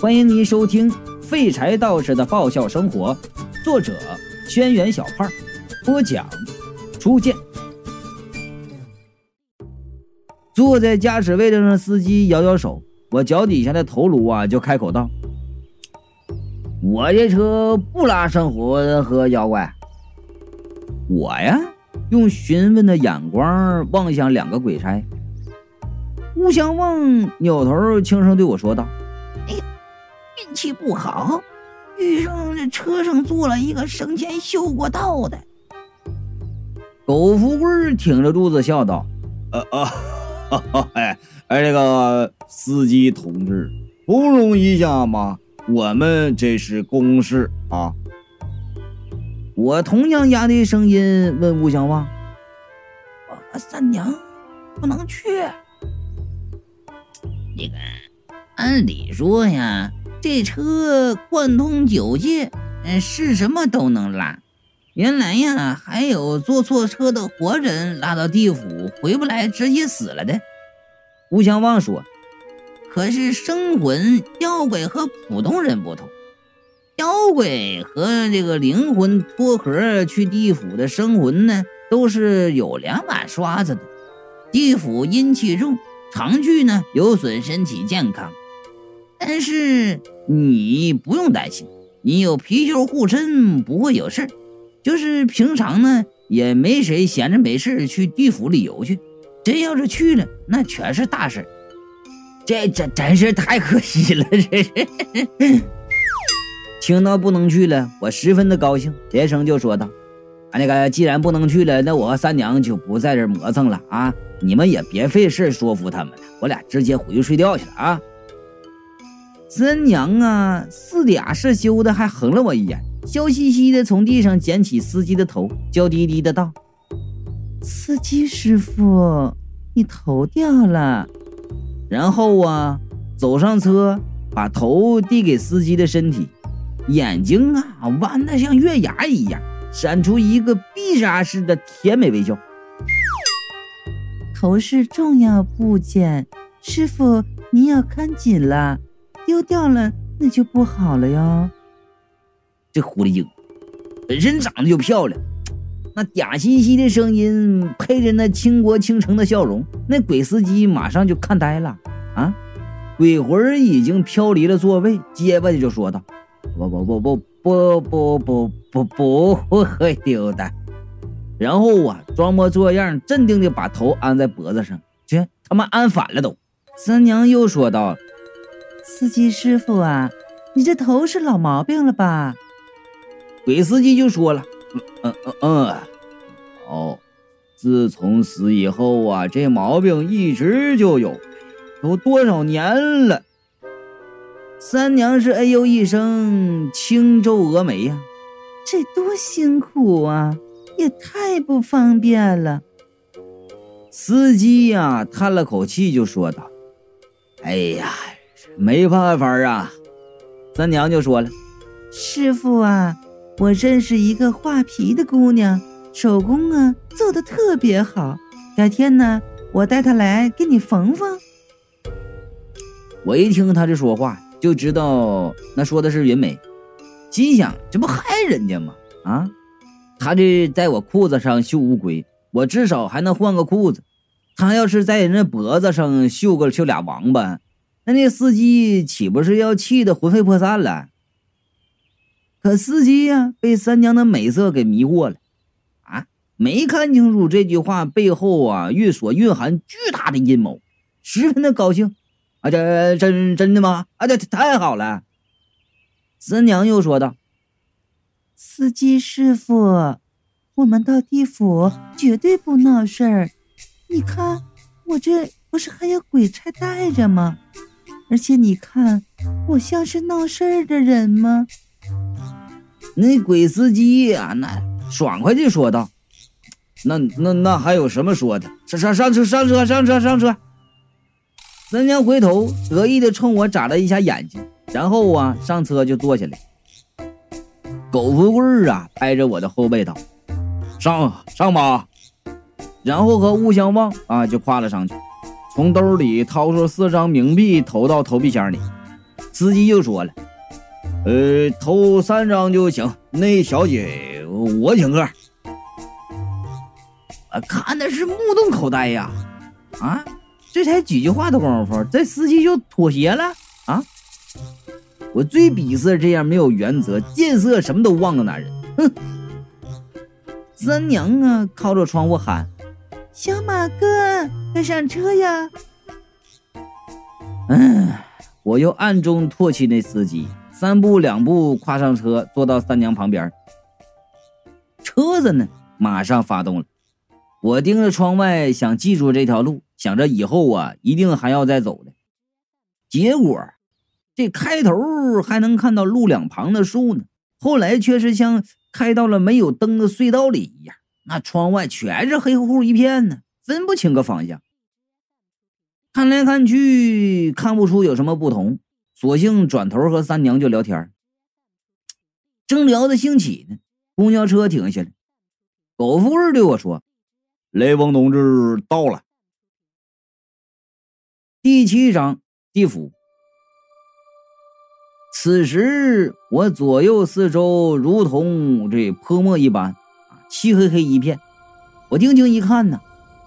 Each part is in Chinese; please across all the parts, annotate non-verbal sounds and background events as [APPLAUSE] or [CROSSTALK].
欢迎您收听《废柴道士的爆笑生活》，作者：轩辕小胖，播讲：初见。坐在驾驶位置上的司机摇摇手，我脚底下的头颅啊就开口道：“我这车不拉生活和妖怪。”我呀，用询问的眼光望向两个鬼差。吴相望扭头轻声对我说道。运气不好，遇上这车上坐了一个生前修过道的。苟富贵挺着肚子笑道：“呃啊，哎哎，这个司机同志，通融一下嘛，我们这是公事啊。”我同样压低声音问吴小旺：“我和三娘不能去？那个，按理说呀。”这车贯通九界，嗯，是什么都能拉。原来呀，还有坐错车的活人拉到地府回不来，直接死了的。吴相望说：“可是生魂、妖怪和普通人不同，妖怪和这个灵魂脱壳去地府的生魂呢，都是有两把刷子的。地府阴气重，长去呢有损身体健康。”但是你不用担心，你有貔貅护身，不会有事就是平常呢，也没谁闲着没事去地府旅游去。真要是去了，那全是大事这真真是太可惜了，这是。[LAUGHS] 听到不能去了，我十分的高兴，连声就说道：“啊，那个既然不能去了，那我和三娘就不在这磨蹭了啊！你们也别费事说服他们了，我俩直接回去睡觉去了啊！”三娘啊，四俩是羞的，还横了我一眼，笑嘻嘻的从地上捡起司机的头，娇滴滴的道：“司机师傅，你头掉了。”然后啊，走上车，把头递给司机的身体，眼睛啊弯的像月牙一样，闪出一个必杀式的甜美微笑。头是重要部件，师傅您要看紧了。丢掉了那就不好了哟。这狐狸精本身长得就漂亮，那嗲兮兮的声音配着那倾国倾城的笑容，那鬼司机马上就看呆了啊！鬼魂已经飘离了座位，结巴的就说道：“不不不不不不不不不会丢的。”然后啊，装模作样镇定的把头安在脖子上，去他妈安反了都。三娘又说道。司机师傅啊，你这头是老毛病了吧？鬼司机就说了：“嗯嗯嗯嗯，哦，自从死以后啊，这毛病一直就有，都多少年了。”三娘是哎呦一声，轻皱峨眉呀，这多辛苦啊，也太不方便了。司机呀叹了口气就说道：“哎呀。”没办法啊，三娘就说了：“师傅啊，我认识一个画皮的姑娘，手工啊做的特别好。改天呢，我带她来给你缝缝。”我一听他这说话，就知道那说的是云美，心想这不害人家吗？啊，他这在我裤子上绣乌龟，我至少还能换个裤子；他要是在人家脖子上绣个绣俩王八。那那司机岂不是要气得魂飞魄散了？可司机呀，被三娘的美色给迷惑了，啊，没看清楚这句话背后啊蕴所蕴含巨大的阴谋，十分的高兴。啊，这真真的吗？啊，这太好了！三娘又说道：“司机师傅，我们到地府绝对不闹事儿。你看，我这不是还有鬼差带着吗？”而且你看，我像是闹事儿的人吗？那鬼司机呀，那爽快地说道：“那那那还有什么说的？上上上车上车上车上车！”三娘回头得意地冲我眨了一下眼睛，然后啊上车就坐下来。苟富贵啊拍着我的后背道：“上上吧！”然后和吴相望啊就跨了上去。从兜里掏出四张冥币，投到投币箱里。司机就说了：“呃，投三张就行，那小姐我请客。”啊看的是目瞪口呆呀！啊，这才几句话的功夫，这司机就妥协了啊！我最鄙视这样没有原则、见色什么都忘的男人。哼！三娘啊，靠着窗户喊：“小马哥，快上车呀！”嗯，我又暗中唾弃那司机，三步两步跨上车，坐到三娘旁边。车子呢，马上发动了。我盯着窗外，想记住这条路，想着以后啊，一定还要再走的。结果，这开头还能看到路两旁的树呢，后来却是像开到了没有灯的隧道里一样，那窗外全是黑乎乎一片呢，分不清个方向。看来看去，看不出有什么不同，索性转头和三娘就聊天。正聊得兴起呢，公交车停下来，狗夫人对我说。雷锋同志到了。第七章地府。此时我左右四周如同这泼墨一般，漆黑黑一片。我定睛一看呢，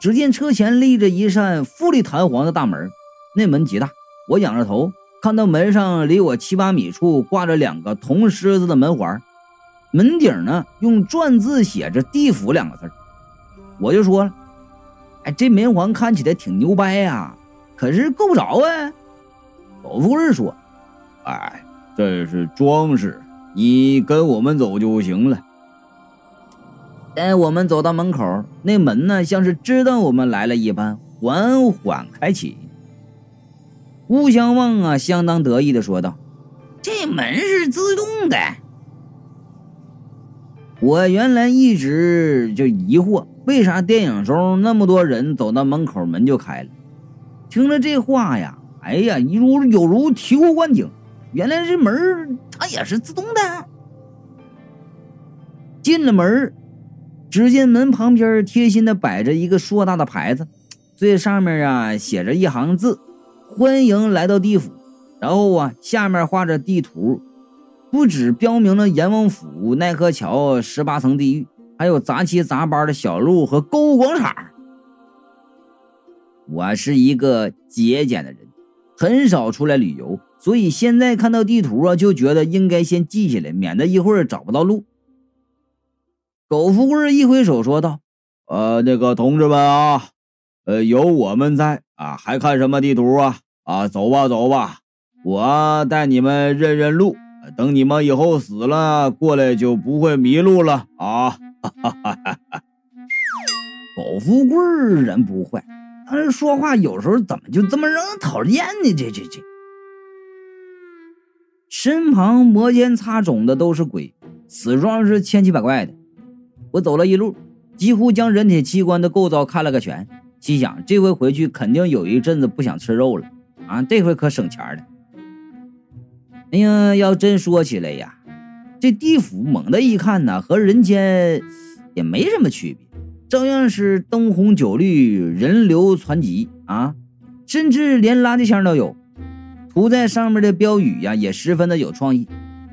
只见车前立着一扇富丽堂皇的大门，那门极大。我仰着头，看到门上离我七八米处挂着两个铜狮子的门环，门顶呢用篆字写着“地府”两个字。我就说了，哎，这门环看起来挺牛掰呀，可是够不着啊。老夫人说：“哎，这是装饰，你跟我们走就行了。”待我们走到门口，那门呢，像是知道我们来了一般，缓缓开启。吴相望啊，相当得意的说道：“这门是自动的。”我原来一直就疑惑。为啥电影中那么多人走到门口门就开了？听了这话呀，哎呀，一如有如醍醐灌顶。原来这门它也是自动的。进了门，只见门旁边贴心的摆着一个硕大的牌子，最上面啊写着一行字：“欢迎来到地府。”然后啊，下面画着地图，不止标明了阎王府、奈何桥、十八层地狱。还有杂七杂八的小路和购物广场。我是一个节俭的人，很少出来旅游，所以现在看到地图啊，就觉得应该先记下来，免得一会儿找不到路。狗富贵一挥手说道：“呃，那个同志们啊，呃，有我们在啊，还看什么地图啊？啊，走吧，走吧，我带你们认认路，等你们以后死了过来就不会迷路了啊。[LAUGHS] ”哈哈哈！哈狗富贵人不坏，但是说话有时候怎么就这么让人讨厌呢？这这这，身旁摩肩擦踵的都是鬼，死状是千奇百怪的。我走了一路，几乎将人体器官的构造看了个全。心想这回回去肯定有一阵子不想吃肉了啊！这回可省钱了。哎呀，要真说起来呀。这地府猛的一看呢，和人间也没什么区别，照样是灯红酒绿、人流攒集啊，甚至连垃圾箱都有。涂在上面的标语呀，也十分的有创意。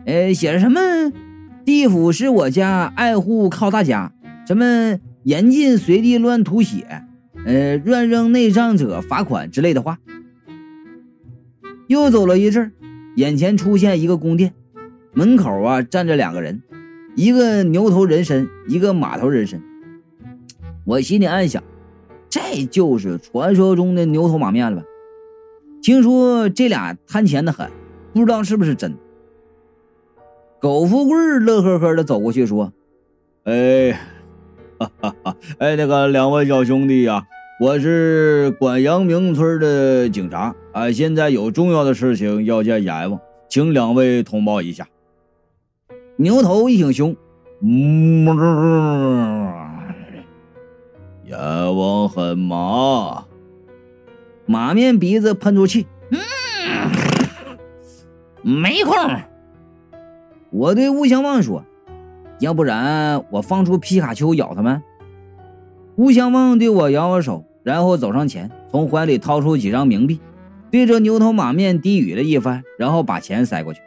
哎，写着什么“地府是我家，爱护靠大家”，什么“严禁随地乱吐血”，呃，“乱扔内脏者罚款”之类的话。又走了一阵，眼前出现一个宫殿。门口啊，站着两个人，一个牛头人身，一个马头人身。我心里暗想，这就是传说中的牛头马面了吧？听说这俩贪钱的很，不知道是不是真。苟富贵乐呵呵的走过去说：“哎，哈哈哈，哎，那个两位小兄弟呀，我是管阳明村的警察啊，现在有重要的事情要见阎王，请两位通报一下。”牛头一挺胸，嗯，阎王很忙。马面鼻子喷出气，嗯，没空。我对吴相望说：“要不然我放出皮卡丘咬他们。”吴相望对我摇摇手，然后走上前，从怀里掏出几张冥币，对着牛头马面低语了一番，然后把钱塞过去。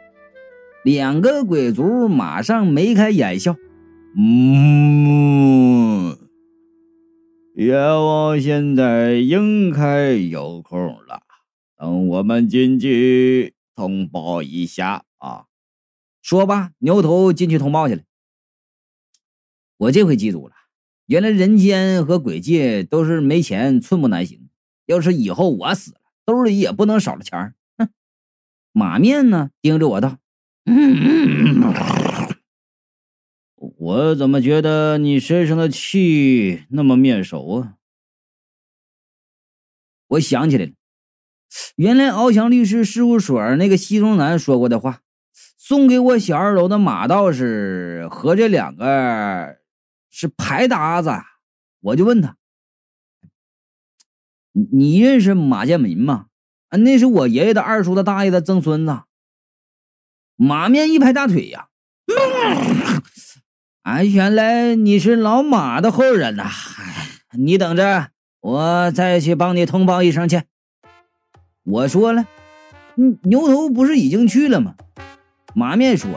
两个鬼卒马上眉开眼笑，嗯，阎王现在应该有空了，等我们进去通报一下啊。说罢，牛头进去通报去了。我这回记住了，原来人间和鬼界都是没钱寸步难行。要是以后我死了，兜里也不能少了钱。哼！马面呢，盯着我道：“我怎么觉得你身上的气那么面熟啊？”我想起来了，原来翱翔律师事务所那个西装男说过的话。送给我小二楼的马道士和这两个是牌搭子，我就问他：“你你认识马建民吗？”啊，那是我爷爷的二叔的大爷的曾孙子。马面一拍大腿呀，啊，原来你是老马的后人呐！你等着，我再去帮你通报一声去。我说了，牛头不是已经去了吗？马面说：“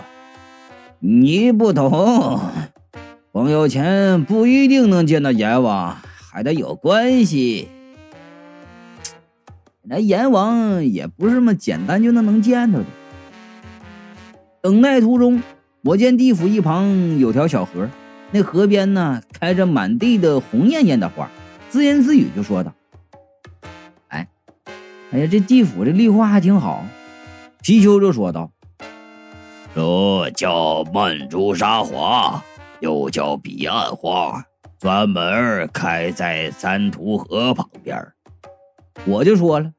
你不懂，光有钱不一定能见到阎王，还得有关系。[TSK] 那阎王也不是那么简单就能能见到的。”等待途中，我见地府一旁有条小河，那河边呢开着满地的红艳艳的花，自言自语就说道：“哎，哎呀，这地府这绿化还挺好。”貔貅就说道。这叫曼珠沙华，又叫彼岸花，专门开在三途河旁边。我就说了，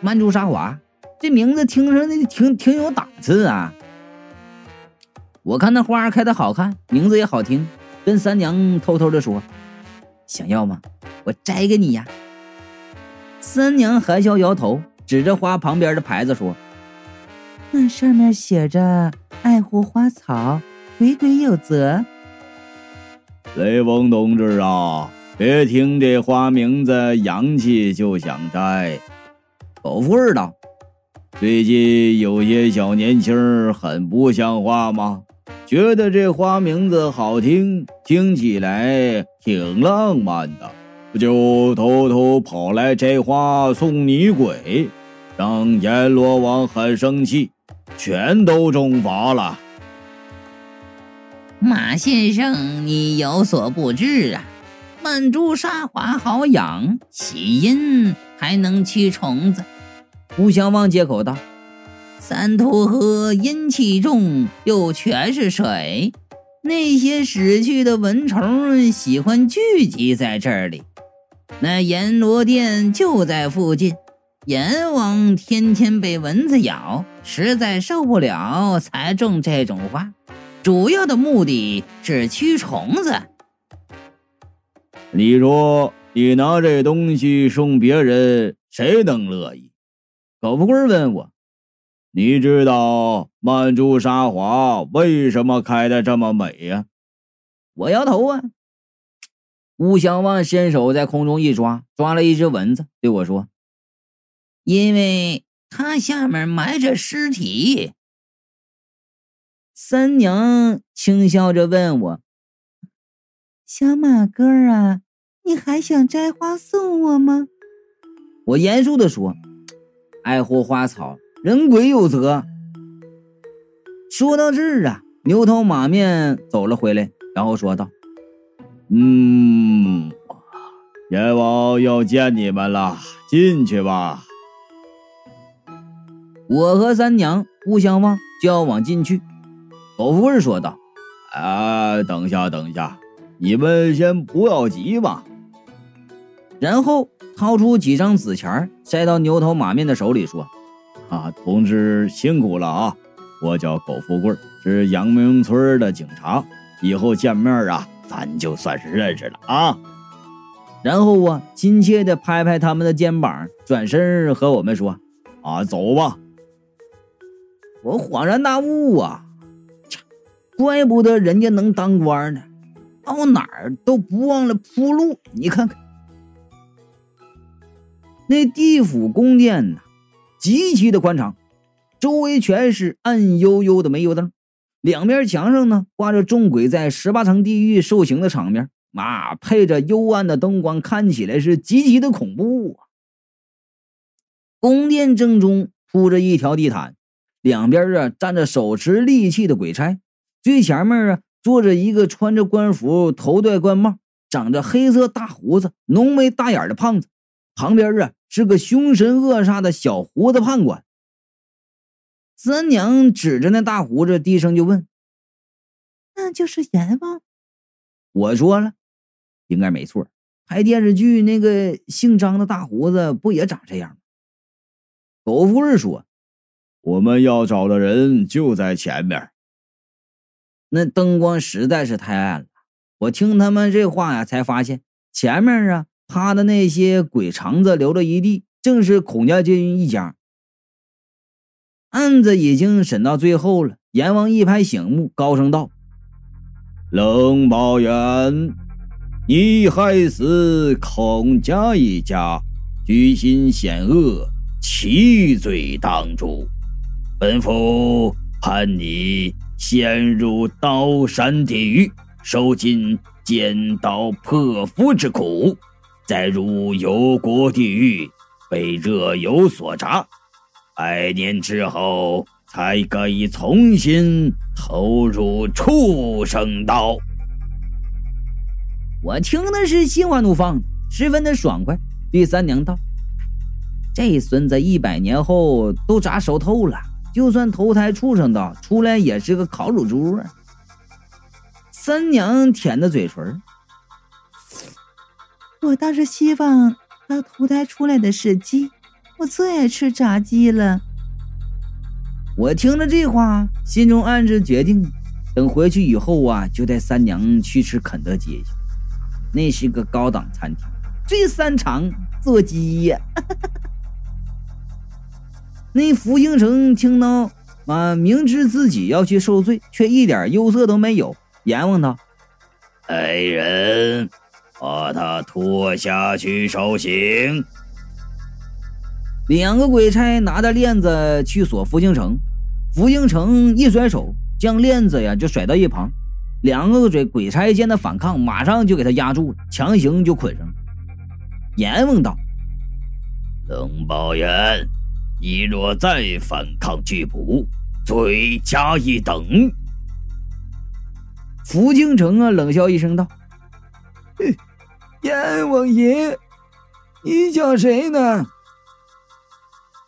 曼珠沙华这名字听着那挺挺有档次啊。我看那花开的好看，名字也好听，跟三娘偷偷的说：“想要吗？我摘给你呀。”三娘含笑摇头，指着花旁边的牌子说：“那上面写着。”爱护花草，鬼鬼有责。雷锋同志啊，别听这花名字洋气就想摘。狗富儿道：“最近有些小年轻很不像话吗？觉得这花名字好听，听起来挺浪漫的，就偷偷跑来摘花送女鬼，让阎罗王很生气。”全都中罚了，马先生，你有所不知啊，曼珠沙华好养，喜阴还能驱虫子。吴相望接口道：“三途河阴气重，又全是水，那些死去的蚊虫喜欢聚集在这里。那阎罗殿就在附近。”阎王天天被蚊子咬，实在受不了，才种这种花。主要的目的是驱虫子。你说，你拿这东西送别人，谁能乐意？狗富贵问我：“你知道曼珠沙华为什么开的这么美呀？”我摇头啊。吴相望伸手在空中一抓，抓了一只蚊子，对我说。因为它下面埋着尸体。三娘轻笑着问我：“小马哥啊，你还想摘花送我吗？”我严肃的说：“爱护花草，人鬼有责。”说到这儿啊，牛头马面走了回来，然后说道：“嗯，阎王要见你们了，进去吧。”我和三娘不相望，就要往进去。狗富贵说道：“啊，等下，等下，你们先不要急嘛。”然后掏出几张纸钱，塞到牛头马面的手里，说：“啊，同志辛苦了啊！我叫苟富贵，是阳明村的警察。以后见面啊，咱就算是认识了啊。”然后啊，亲切的拍拍他们的肩膀，转身和我们说：“啊，走吧。”我恍然大悟啊！怪不得人家能当官呢，到哪儿都不忘了铺路。你看看，那地府宫殿呐，极其的宽敞，周围全是暗幽幽的煤油灯，两边墙上呢挂着众鬼在十八层地狱受刑的场面，啊，配着幽暗的灯光，看起来是极其的恐怖啊。宫殿正中铺着一条地毯，两边啊站着手持利器的鬼差，最前面啊坐着一个穿着官服、头戴官帽、长着黑色大胡子、浓眉大眼的胖子，旁边啊是个凶神恶煞的小胡子判官。三娘指着那大胡子，低声就问：“那就是阎王？”我说了，应该没错。拍电视剧那个姓张的大胡子不也长这样吗？狗夫人说：“我们要找的人就在前面。”那灯光实在是太暗了。我听他们这话呀，才发现前面啊趴的那些鬼肠子流了一地，正是孔家军一家。案子已经审到最后了，阎王一拍醒目，高声道：“冷宝元，你害死孔家一家，居心险恶。”其罪当诛，本府判你先入刀山地狱，受尽剪刀破腹之苦，再入油锅地狱，被热油所炸，百年之后才可以重新投入畜生道。我听的是心花怒放，十分的爽快，对三娘道。这孙子一百年后都炸熟透了，就算投胎畜生道，出来也是个烤乳猪啊！三娘舔着嘴唇，我倒是希望他投胎出来的是鸡，我最爱吃炸鸡了。我听了这话，心中暗自决定，等回去以后啊，就带三娘去吃肯德基去，那是个高档餐厅，最擅长做鸡呀！那福兴城听到啊，明知自己要去受罪，却一点忧色都没有。阎王道：“来人，把他拖下去受刑。”两个鬼差拿着链子去锁福兴城，福兴城一甩手，将链子呀就甩到一旁。两个鬼鬼差见他反抗，马上就给他压住了，强行就捆上了。阎王道：“冷宝元。”你若再反抗拒捕，罪加一等。福京城啊，冷笑一声道：“阎王爷，你叫谁呢？”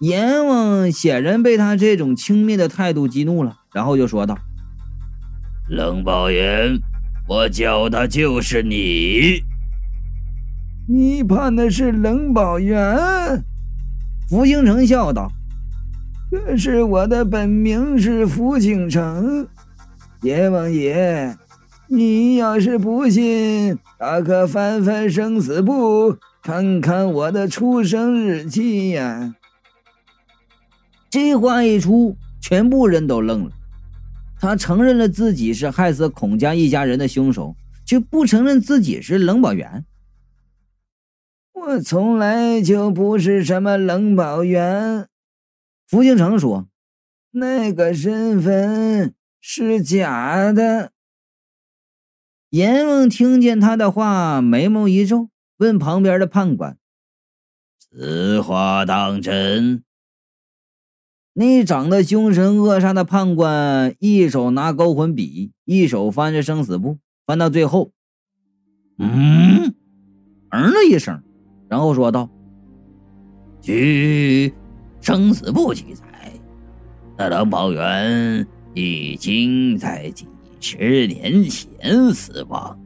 阎王显然被他这种轻蔑的态度激怒了，然后就说道：“冷宝元，我叫的就是你。你判的是冷宝元。”福星城笑道：“可是我的本名是福星城，阎王爷，你要是不信，大可翻翻生死簿，看看我的出生日期呀。”这话一出，全部人都愣了。他承认了自己是害死孔家一家人的凶手，却不承认自己是冷宝元。我从来就不是什么冷宝元，福星城说：“那个身份是假的。”阎王听见他的话，眉毛一皱，问旁边的判官：“此话当真？”那长得凶神恶煞的判官一手拿勾魂笔，一手翻着生死簿，翻到最后，嗯，嗯了一声。然后说道：“据生死簿记载，那冷宝元已经在几十年前死亡，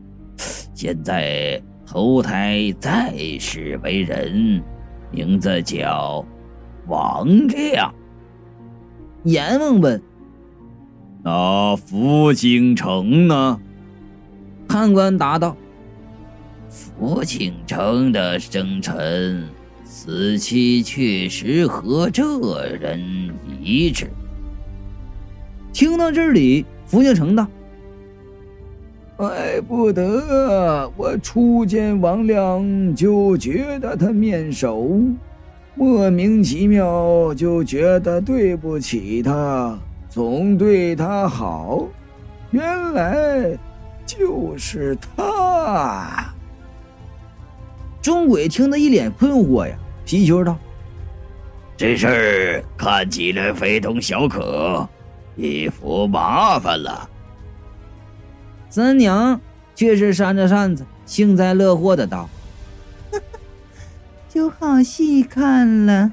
现在投胎再世为人，名字叫王亮。”阎王问：“那福京城呢？”判官答道。福庆城的生辰，死期确实和这人一致。听到这里，福庆城道：“怪不得我初见王亮就觉得他面熟，莫名其妙就觉得对不起他，总对他好，原来就是他。钟鬼听得一脸困惑呀，皮球道：“这事儿看起来非同小可，一服麻烦了。”三娘却是扇着扇子，幸灾乐祸的道：“ [LAUGHS] 就好戏看了。”